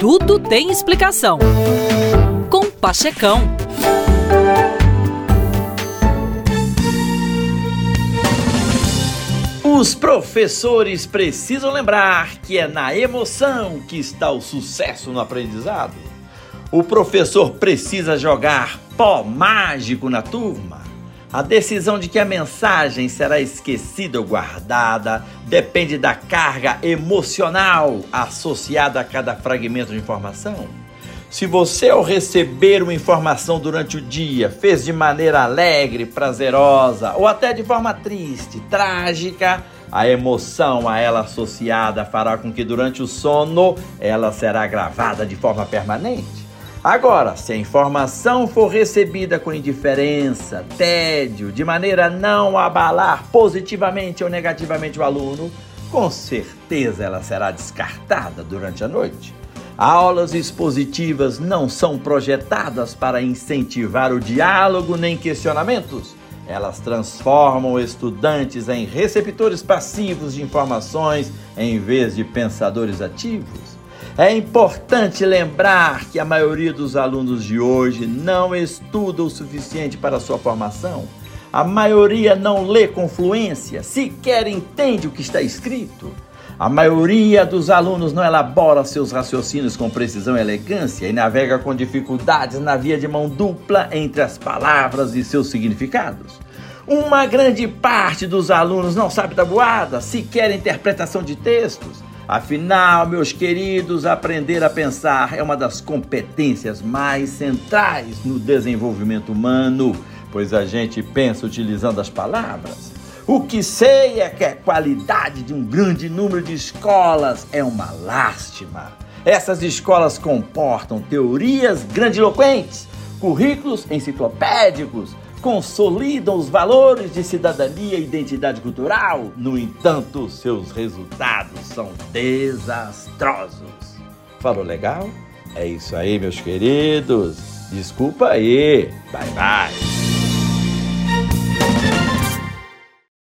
Tudo tem explicação. Com Pachecão. Os professores precisam lembrar que é na emoção que está o sucesso no aprendizado. O professor precisa jogar pó mágico na turma. A decisão de que a mensagem será esquecida ou guardada depende da carga emocional associada a cada fragmento de informação. Se você, ao receber uma informação durante o dia, fez de maneira alegre, prazerosa ou até de forma triste, trágica, a emoção a ela associada fará com que durante o sono ela será gravada de forma permanente. Agora, se a informação for recebida com indiferença, tédio, de maneira a não abalar positivamente ou negativamente o aluno, com certeza ela será descartada durante a noite. Aulas expositivas não são projetadas para incentivar o diálogo nem questionamentos. Elas transformam estudantes em receptores passivos de informações em vez de pensadores ativos. É importante lembrar que a maioria dos alunos de hoje não estuda o suficiente para sua formação. A maioria não lê com fluência, sequer entende o que está escrito. A maioria dos alunos não elabora seus raciocínios com precisão e elegância e navega com dificuldades na via de mão dupla entre as palavras e seus significados. Uma grande parte dos alunos não sabe tabuada, sequer interpretação de textos. Afinal, meus queridos, aprender a pensar é uma das competências mais centrais no desenvolvimento humano, pois a gente pensa utilizando as palavras. O que sei é que a qualidade de um grande número de escolas é uma lástima. Essas escolas comportam teorias grandiloquentes, currículos enciclopédicos, consolidam os valores de cidadania e identidade cultural. No entanto, seus resultados são desastrosos. Falou legal? É isso aí, meus queridos. Desculpa aí. Bye bye.